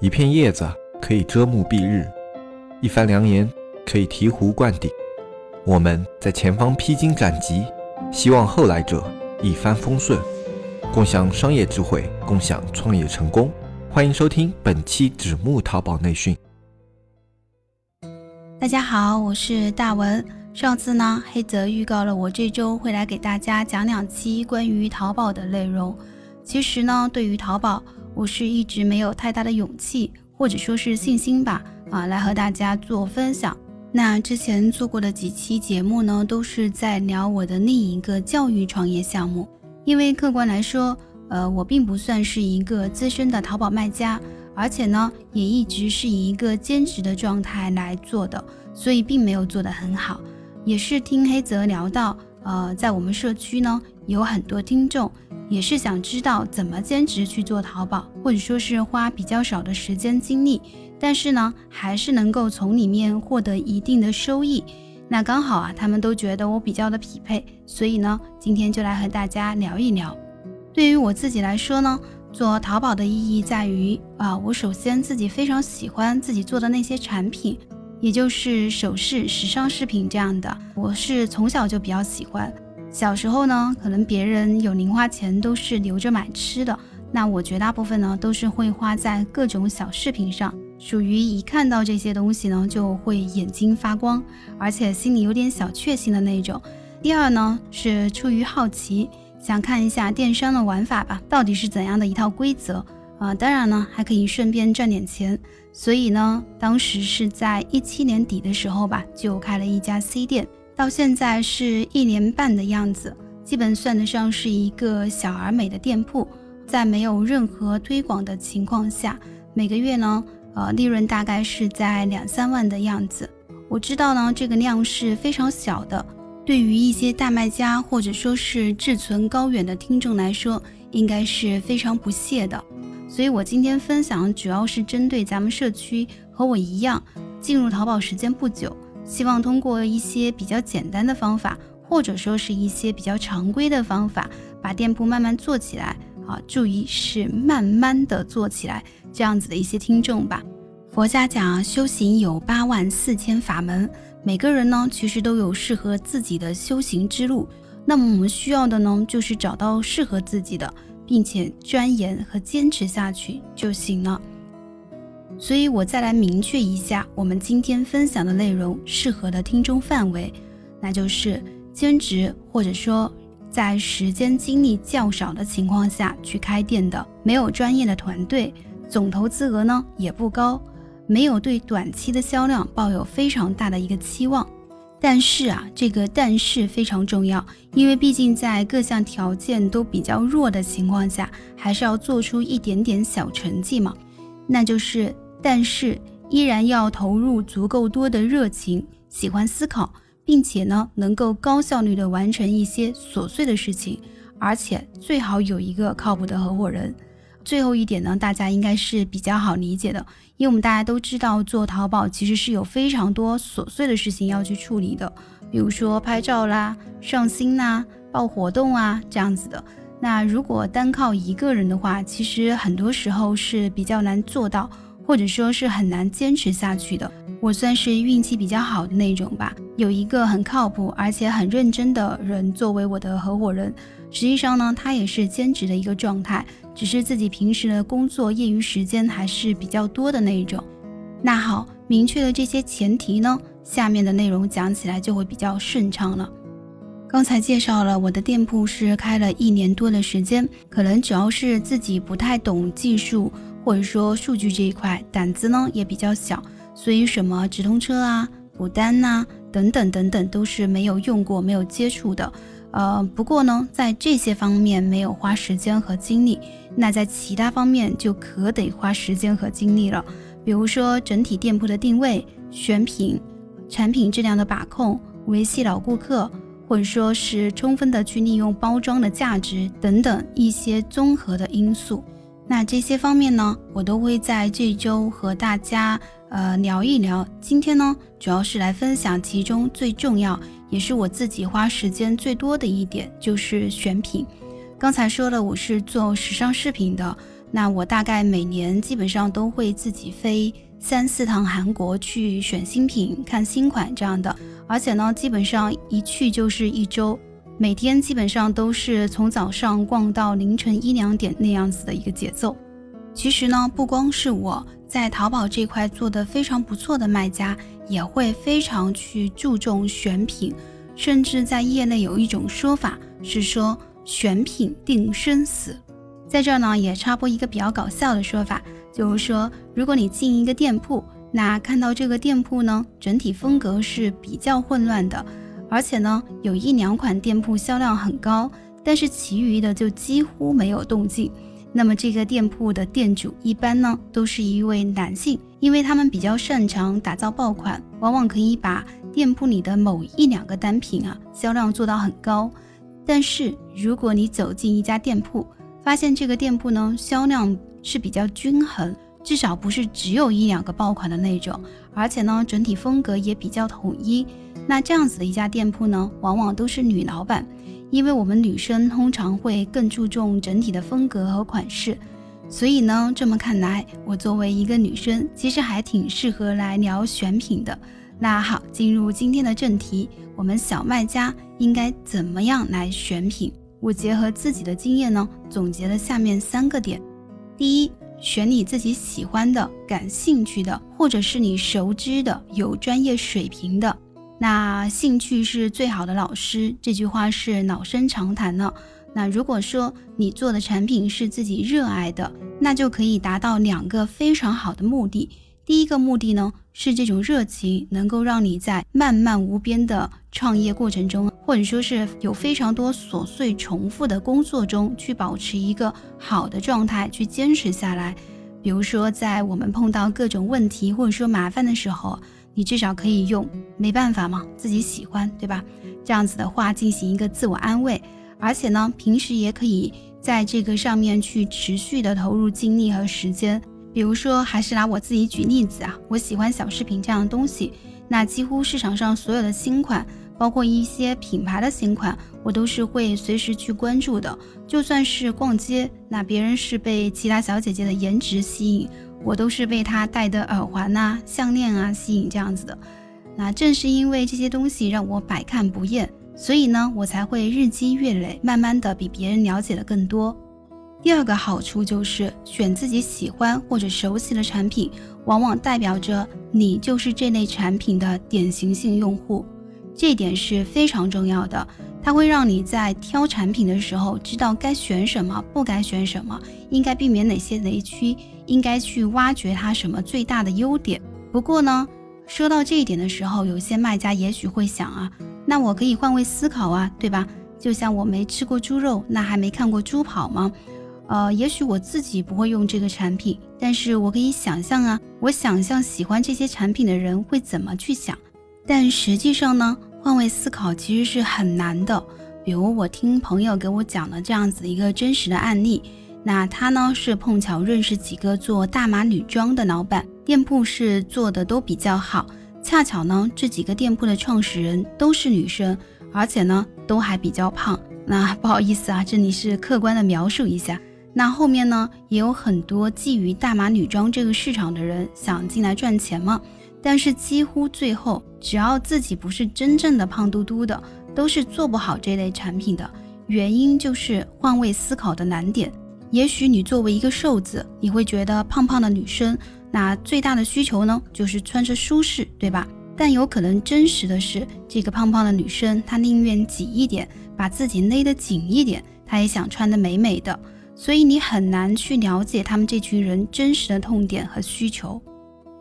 一片叶子可以遮目蔽日，一番良言可以醍醐灌顶。我们在前方披荆斩棘，希望后来者一帆风顺，共享商业智慧，共享创业成功。欢迎收听本期纸木淘宝内训。大家好，我是大文。上次呢，黑泽预告了我这周会来给大家讲两期关于淘宝的内容。其实呢，对于淘宝，我是一直没有太大的勇气，或者说是信心吧，啊，来和大家做分享。那之前做过的几期节目呢，都是在聊我的另一个教育创业项目。因为客观来说，呃，我并不算是一个资深的淘宝卖家，而且呢，也一直是以一个兼职的状态来做的，所以并没有做得很好。也是听黑泽聊到，呃，在我们社区呢，有很多听众。也是想知道怎么兼职去做淘宝，或者说是花比较少的时间精力，但是呢，还是能够从里面获得一定的收益。那刚好啊，他们都觉得我比较的匹配，所以呢，今天就来和大家聊一聊。对于我自己来说呢，做淘宝的意义在于啊，我首先自己非常喜欢自己做的那些产品，也就是首饰、时尚饰品这样的，我是从小就比较喜欢。小时候呢，可能别人有零花钱都是留着买吃的，那我绝大部分呢都是会花在各种小饰品上，属于一看到这些东西呢就会眼睛发光，而且心里有点小确幸的那种。第二呢是出于好奇，想看一下电商的玩法吧，到底是怎样的一套规则啊？当然呢还可以顺便赚点钱，所以呢当时是在一七年底的时候吧，就开了一家 C 店。到现在是一年半的样子，基本算得上是一个小而美的店铺。在没有任何推广的情况下，每个月呢，呃，利润大概是在两三万的样子。我知道呢，这个量是非常小的，对于一些大卖家或者说是志存高远的听众来说，应该是非常不屑的。所以我今天分享主要是针对咱们社区和我一样进入淘宝时间不久。希望通过一些比较简单的方法，或者说是一些比较常规的方法，把店铺慢慢做起来。啊，注意是慢慢的做起来，这样子的一些听众吧。佛家讲修行有八万四千法门，每个人呢其实都有适合自己的修行之路。那么我们需要的呢，就是找到适合自己的，并且钻研和坚持下去就行了。所以我再来明确一下，我们今天分享的内容适合的听众范围，那就是兼职或者说在时间精力较少的情况下去开店的，没有专业的团队，总投资额呢也不高，没有对短期的销量抱有非常大的一个期望。但是啊，这个但是非常重要，因为毕竟在各项条件都比较弱的情况下，还是要做出一点点小成绩嘛，那就是。但是依然要投入足够多的热情，喜欢思考，并且呢能够高效率的完成一些琐碎的事情，而且最好有一个靠谱的合伙人。最后一点呢，大家应该是比较好理解的，因为我们大家都知道做淘宝其实是有非常多琐碎的事情要去处理的，比如说拍照啦、上新呐、报活动啊这样子的。那如果单靠一个人的话，其实很多时候是比较难做到。或者说是很难坚持下去的，我算是运气比较好的那种吧，有一个很靠谱而且很认真的人作为我的合伙人。实际上呢，他也是兼职的一个状态，只是自己平时的工作业余时间还是比较多的那一种。那好，明确了这些前提呢，下面的内容讲起来就会比较顺畅了。刚才介绍了我的店铺是开了一年多的时间，可能主要是自己不太懂技术。或者说数据这一块胆子呢也比较小，所以什么直通车啊、补单呐等等等等都是没有用过、没有接触的。呃，不过呢，在这些方面没有花时间和精力，那在其他方面就可得花时间和精力了。比如说整体店铺的定位、选品、产品质量的把控、维系老顾客，或者说是充分的去利用包装的价值等等一些综合的因素。那这些方面呢，我都会在这周和大家呃聊一聊。今天呢，主要是来分享其中最重要，也是我自己花时间最多的一点，就是选品。刚才说了，我是做时尚饰品的，那我大概每年基本上都会自己飞三四趟韩国去选新品、看新款这样的，而且呢，基本上一去就是一周，每天基本上都是从早上逛到凌晨一两点那样子的一个节奏。其实呢，不光是我在淘宝这块做的非常不错的卖家，也会非常去注重选品，甚至在业内有一种说法是说选品定生死。在这儿呢，也插播一个比较搞笑的说法，就是说，如果你进一个店铺，那看到这个店铺呢，整体风格是比较混乱的，而且呢，有一两款店铺销量很高，但是其余的就几乎没有动静。那么这个店铺的店主一般呢，都是一位男性，因为他们比较擅长打造爆款，往往可以把店铺里的某一两个单品啊销量做到很高。但是如果你走进一家店铺，发现这个店铺呢销量是比较均衡，至少不是只有一两个爆款的那种，而且呢整体风格也比较统一。那这样子的一家店铺呢，往往都是女老板，因为我们女生通常会更注重整体的风格和款式，所以呢这么看来，我作为一个女生，其实还挺适合来聊选品的。那好，进入今天的正题，我们小卖家应该怎么样来选品？我结合自己的经验呢，总结了下面三个点：第一，选你自己喜欢的、感兴趣的，或者是你熟知的、有专业水平的。那兴趣是最好的老师，这句话是老生常谈了。那如果说你做的产品是自己热爱的，那就可以达到两个非常好的目的。第一个目的呢，是这种热情能够让你在漫漫无边的创业过程中，或者说是有非常多琐碎重复的工作中，去保持一个好的状态，去坚持下来。比如说，在我们碰到各种问题或者说麻烦的时候，你至少可以用“没办法嘛，自己喜欢，对吧？”这样子的话进行一个自我安慰，而且呢，平时也可以在这个上面去持续的投入精力和时间。比如说，还是拿我自己举例子啊，我喜欢小饰品这样的东西，那几乎市场上所有的新款，包括一些品牌的新款，我都是会随时去关注的。就算是逛街，那别人是被其他小姐姐的颜值吸引，我都是被他戴的耳环呐、项链啊吸引这样子的。那正是因为这些东西让我百看不厌，所以呢，我才会日积月累，慢慢的比别人了解的更多。第二个好处就是选自己喜欢或者熟悉的产品，往往代表着你就是这类产品的典型性用户，这点是非常重要的。它会让你在挑产品的时候知道该选什么，不该选什么，应该避免哪些雷区，应该去挖掘它什么最大的优点。不过呢，说到这一点的时候，有些卖家也许会想啊，那我可以换位思考啊，对吧？就像我没吃过猪肉，那还没看过猪跑吗？呃，也许我自己不会用这个产品，但是我可以想象啊，我想象喜欢这些产品的人会怎么去想。但实际上呢，换位思考其实是很难的。比如我听朋友给我讲了这样子一个真实的案例，那他呢是碰巧认识几个做大码女装的老板，店铺是做的都比较好。恰巧呢，这几个店铺的创始人都是女生，而且呢都还比较胖。那不好意思啊，这里是客观的描述一下。那后面呢，也有很多觊觎大码女装这个市场的人想进来赚钱嘛。但是几乎最后，只要自己不是真正的胖嘟嘟的，都是做不好这类产品的。原因就是换位思考的难点。也许你作为一个瘦子，你会觉得胖胖的女生，那最大的需求呢，就是穿着舒适，对吧？但有可能真实的是，这个胖胖的女生，她宁愿挤一点，把自己勒得紧一点，她也想穿得美美的。所以你很难去了解他们这群人真实的痛点和需求。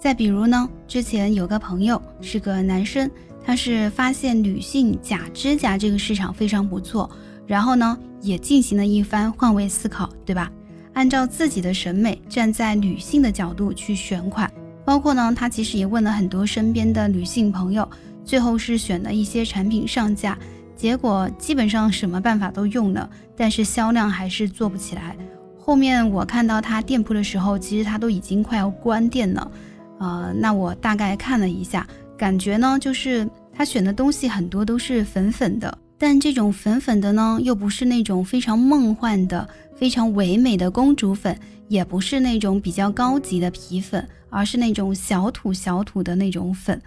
再比如呢，之前有个朋友是个男生，他是发现女性假指甲这个市场非常不错，然后呢也进行了一番换位思考，对吧？按照自己的审美，站在女性的角度去选款，包括呢他其实也问了很多身边的女性朋友，最后是选了一些产品上架。结果基本上什么办法都用了，但是销量还是做不起来。后面我看到他店铺的时候，其实他都已经快要关店了。呃，那我大概看了一下，感觉呢就是他选的东西很多都是粉粉的，但这种粉粉的呢又不是那种非常梦幻的、非常唯美的公主粉，也不是那种比较高级的皮粉，而是那种小土小土的那种粉。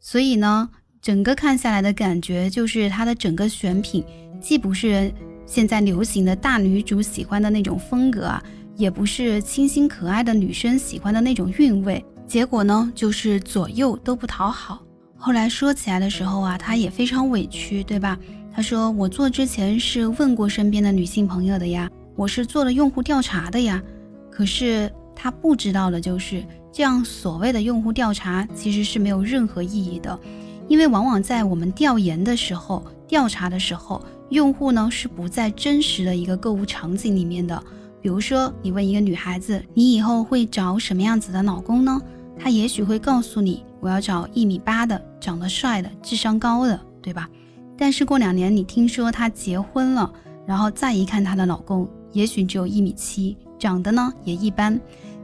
所以呢，整个看下来的感觉就是它的整个选品，既不是现在流行的大女主喜欢的那种风格啊，也不是清新可爱的女生喜欢的那种韵味。结果呢，就是左右都不讨好。后来说起来的时候啊，他也非常委屈，对吧？他说：“我做之前是问过身边的女性朋友的呀，我是做了用户调查的呀。可是他不知道的就是。”这样所谓的用户调查其实是没有任何意义的，因为往往在我们调研的时候、调查的时候，用户呢是不在真实的一个购物场景里面的。比如说，你问一个女孩子，你以后会找什么样子的老公呢？她也许会告诉你，我要找一米八的、长得帅的、智商高的，对吧？但是过两年你听说她结婚了，然后再一看她的老公，也许只有一米七，长得呢也一般。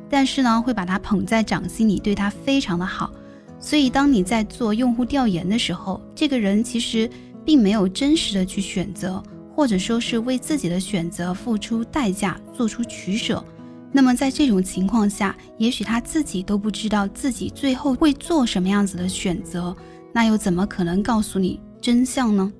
但是呢，会把他捧在掌心里，对他非常的好。所以，当你在做用户调研的时候，这个人其实并没有真实的去选择，或者说是为自己的选择付出代价，做出取舍。那么，在这种情况下，也许他自己都不知道自己最后会做什么样子的选择，那又怎么可能告诉你真相呢？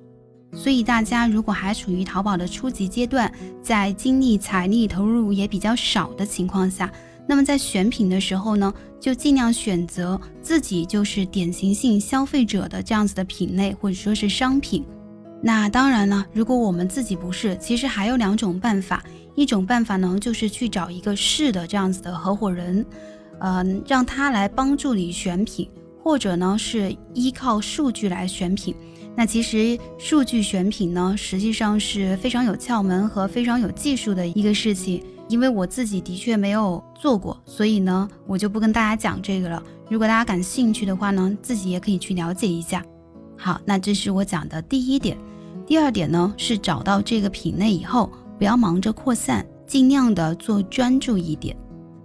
所以，大家如果还处于淘宝的初级阶段，在精力、财力投入也比较少的情况下，那么在选品的时候呢，就尽量选择自己就是典型性消费者的这样子的品类或者说是商品。那当然了，如果我们自己不是，其实还有两种办法。一种办法呢，就是去找一个是的这样子的合伙人，嗯，让他来帮助你选品，或者呢是依靠数据来选品。那其实数据选品呢，实际上是非常有窍门和非常有技术的一个事情。因为我自己的确没有做过，所以呢，我就不跟大家讲这个了。如果大家感兴趣的话呢，自己也可以去了解一下。好，那这是我讲的第一点。第二点呢，是找到这个品类以后，不要忙着扩散，尽量的做专注一点。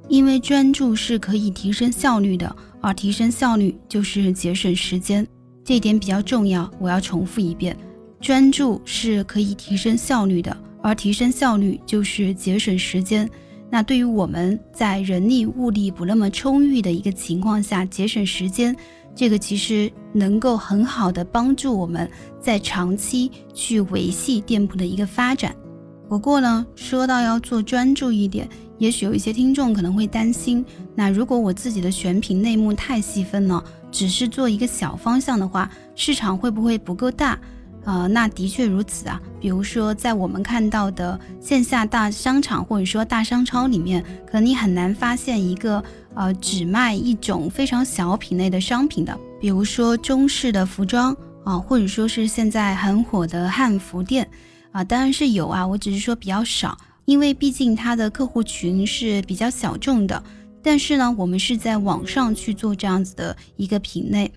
因为专注是可以提升效率的，而提升效率就是节省时间，这一点比较重要。我要重复一遍，专注是可以提升效率的。而提升效率就是节省时间。那对于我们在人力物力不那么充裕的一个情况下，节省时间，这个其实能够很好的帮助我们在长期去维系店铺的一个发展。不过呢，说到要做专注一点，也许有一些听众可能会担心，那如果我自己的选品内幕太细分了，只是做一个小方向的话，市场会不会不够大？呃，那的确如此啊。比如说，在我们看到的线下大商场或者说大商超里面，可能你很难发现一个呃只卖一种非常小品类的商品的。比如说中式的服装啊，或者说是现在很火的汉服店啊，当然是有啊，我只是说比较少，因为毕竟它的客户群是比较小众的。但是呢，我们是在网上去做这样子的一个品类，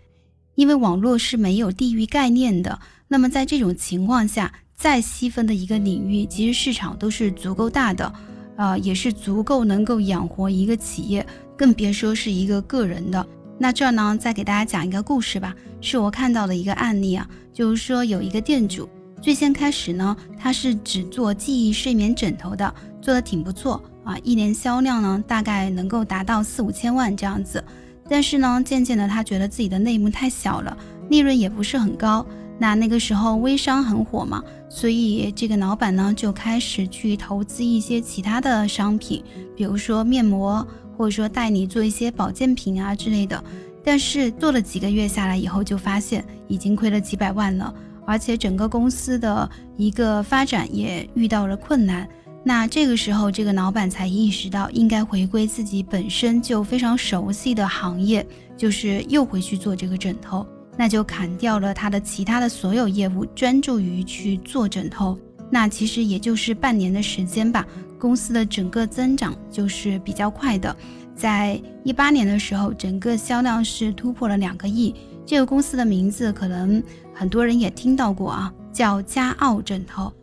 因为网络是没有地域概念的。那么在这种情况下，再细分的一个领域，其实市场都是足够大的，呃，也是足够能够养活一个企业，更别说是一个个人的。那这儿呢，再给大家讲一个故事吧，是我看到的一个案例啊，就是说有一个店主，最先开始呢，他是只做记忆睡眠枕头的，做的挺不错啊，一年销量呢大概能够达到四五千万这样子。但是呢，渐渐的他觉得自己的内幕太小了，利润也不是很高。那那个时候微商很火嘛，所以这个老板呢就开始去投资一些其他的商品，比如说面膜，或者说带你做一些保健品啊之类的。但是做了几个月下来以后，就发现已经亏了几百万了，而且整个公司的一个发展也遇到了困难。那这个时候，这个老板才意识到应该回归自己本身就非常熟悉的行业，就是又回去做这个枕头。那就砍掉了他的其他的所有业务，专注于去做枕头。那其实也就是半年的时间吧，公司的整个增长就是比较快的。在一八年的时候，整个销量是突破了两个亿。这个公司的名字可能很多人也听到过啊，叫嘉奥枕头。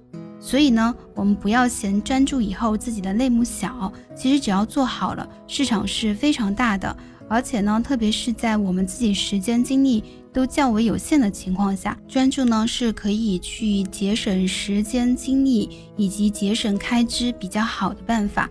所以呢，我们不要嫌专注以后自己的类目小，其实只要做好了，市场是非常大的。而且呢，特别是在我们自己时间精力都较为有限的情况下，专注呢是可以去节省时间、精力以及节省开支比较好的办法。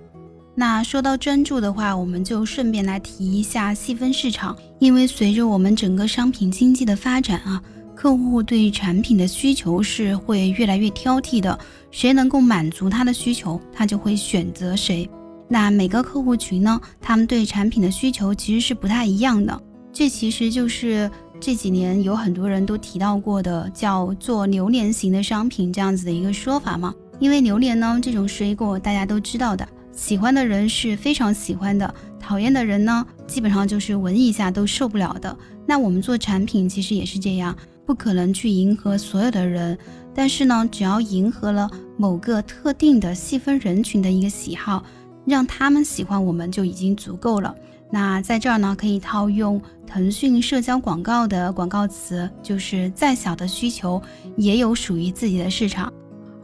那说到专注的话，我们就顺便来提一下细分市场，因为随着我们整个商品经济的发展啊，客户对产品的需求是会越来越挑剔的，谁能够满足他的需求，他就会选择谁。那每个客户群呢，他们对产品的需求其实是不太一样的，这其实就是这几年有很多人都提到过的，叫做榴莲型的商品这样子的一个说法嘛。因为榴莲呢这种水果大家都知道的。喜欢的人是非常喜欢的，讨厌的人呢，基本上就是闻一下都受不了的。那我们做产品其实也是这样，不可能去迎合所有的人，但是呢，只要迎合了某个特定的细分人群的一个喜好，让他们喜欢我们就已经足够了。那在这儿呢，可以套用腾讯社交广告的广告词，就是再小的需求也有属于自己的市场。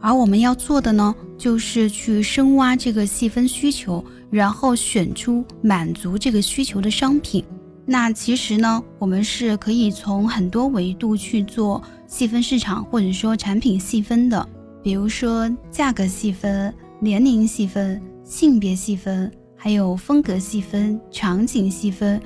而我们要做的呢，就是去深挖这个细分需求，然后选出满足这个需求的商品。那其实呢，我们是可以从很多维度去做细分市场，或者说产品细分的。比如说价格细分、年龄细分、性别细分，还有风格细分、场景细分，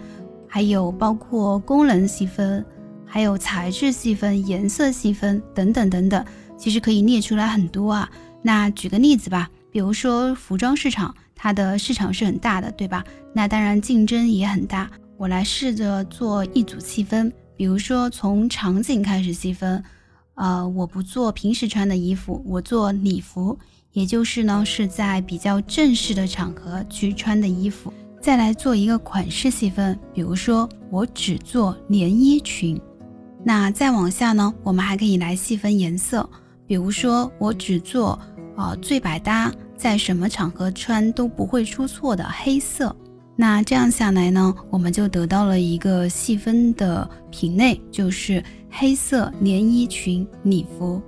还有包括功能细分，还有材质细分、颜色细分等等等等。其实可以列出来很多啊，那举个例子吧，比如说服装市场，它的市场是很大的，对吧？那当然竞争也很大。我来试着做一组细分，比如说从场景开始细分，呃，我不做平时穿的衣服，我做礼服，也就是呢是在比较正式的场合去穿的衣服。再来做一个款式细分，比如说我只做连衣裙。那再往下呢，我们还可以来细分颜色。比如说，我只做啊最百搭，在什么场合穿都不会出错的黑色。那这样下来呢，我们就得到了一个细分的品类，就是黑色连衣裙礼服。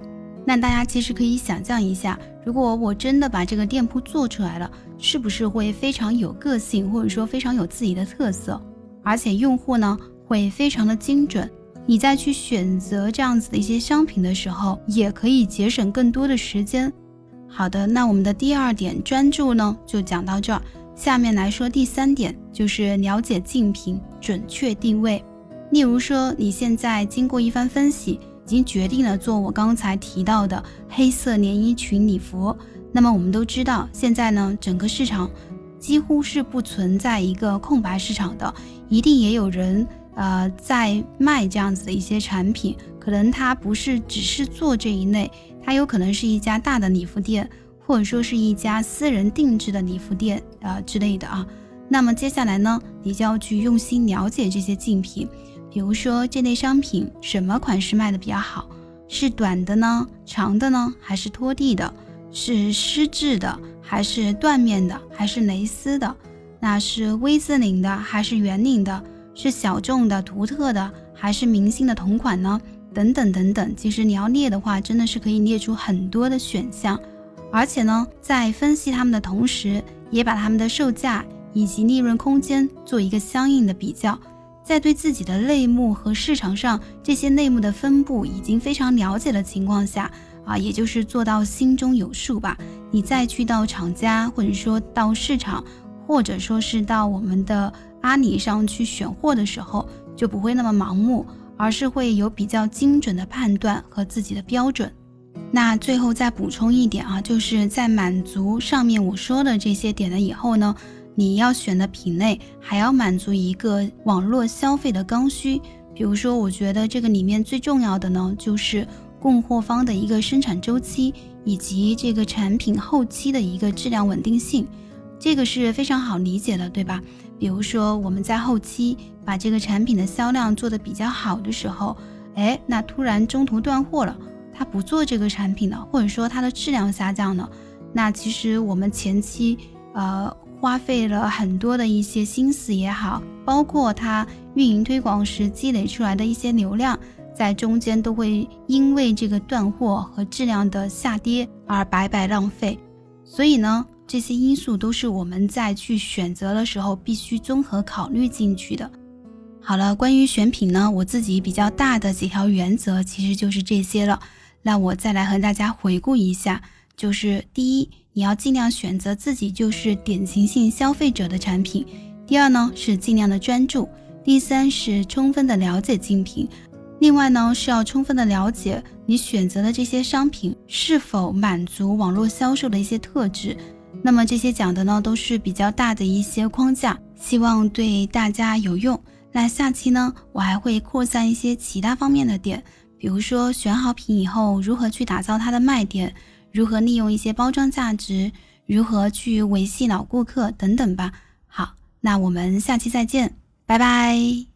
那大家其实可以想象一下，如果我真的把这个店铺做出来了，是不是会非常有个性，或者说非常有自己的特色，而且用户呢会非常的精准。你再去选择这样子的一些商品的时候，也可以节省更多的时间。好的，那我们的第二点专注呢，就讲到这儿。下面来说第三点，就是了解竞品，准确定位。例如说，你现在经过一番分析，已经决定了做我刚才提到的黑色连衣裙礼服。那么我们都知道，现在呢，整个市场几乎是不存在一个空白市场的，一定也有人。呃，在卖这样子的一些产品，可能它不是只是做这一类，它有可能是一家大的礼服店，或者说是一家私人定制的礼服店啊之类的啊。那么接下来呢，你就要去用心了解这些竞品，比如说这类商品什么款式卖的比较好，是短的呢，长的呢，还是拖地的，是丝质的，还是缎面的，还是蕾丝的，那是 V 字领的还是圆领的？是小众的、独特的，还是明星的同款呢？等等等等。其实你要列的话，真的是可以列出很多的选项。而且呢，在分析他们的同时，也把他们的售价以及利润空间做一个相应的比较。在对自己的类目和市场上这些类目的分布已经非常了解的情况下，啊，也就是做到心中有数吧。你再去到厂家，或者说到市场，或者说是到我们的。阿里上去选货的时候，就不会那么盲目，而是会有比较精准的判断和自己的标准。那最后再补充一点啊，就是在满足上面我说的这些点了以后呢，你要选的品类还要满足一个网络消费的刚需。比如说，我觉得这个里面最重要的呢，就是供货方的一个生产周期以及这个产品后期的一个质量稳定性，这个是非常好理解的，对吧？比如说，我们在后期把这个产品的销量做得比较好的时候，哎，那突然中途断货了，他不做这个产品了，或者说它的质量下降了，那其实我们前期呃花费了很多的一些心思也好，包括它运营推广时积累出来的一些流量，在中间都会因为这个断货和质量的下跌而白白浪费，所以呢。这些因素都是我们在去选择的时候必须综合考虑进去的。好了，关于选品呢，我自己比较大的几条原则其实就是这些了。那我再来和大家回顾一下，就是第一，你要尽量选择自己就是典型性消费者的产品；第二呢，是尽量的专注；第三是充分的了解竞品。另外呢，是要充分的了解你选择的这些商品是否满足网络销售的一些特质。那么这些讲的呢，都是比较大的一些框架，希望对大家有用。那下期呢，我还会扩散一些其他方面的点，比如说选好品以后如何去打造它的卖点，如何利用一些包装价值，如何去维系老顾客等等吧。好，那我们下期再见，拜拜。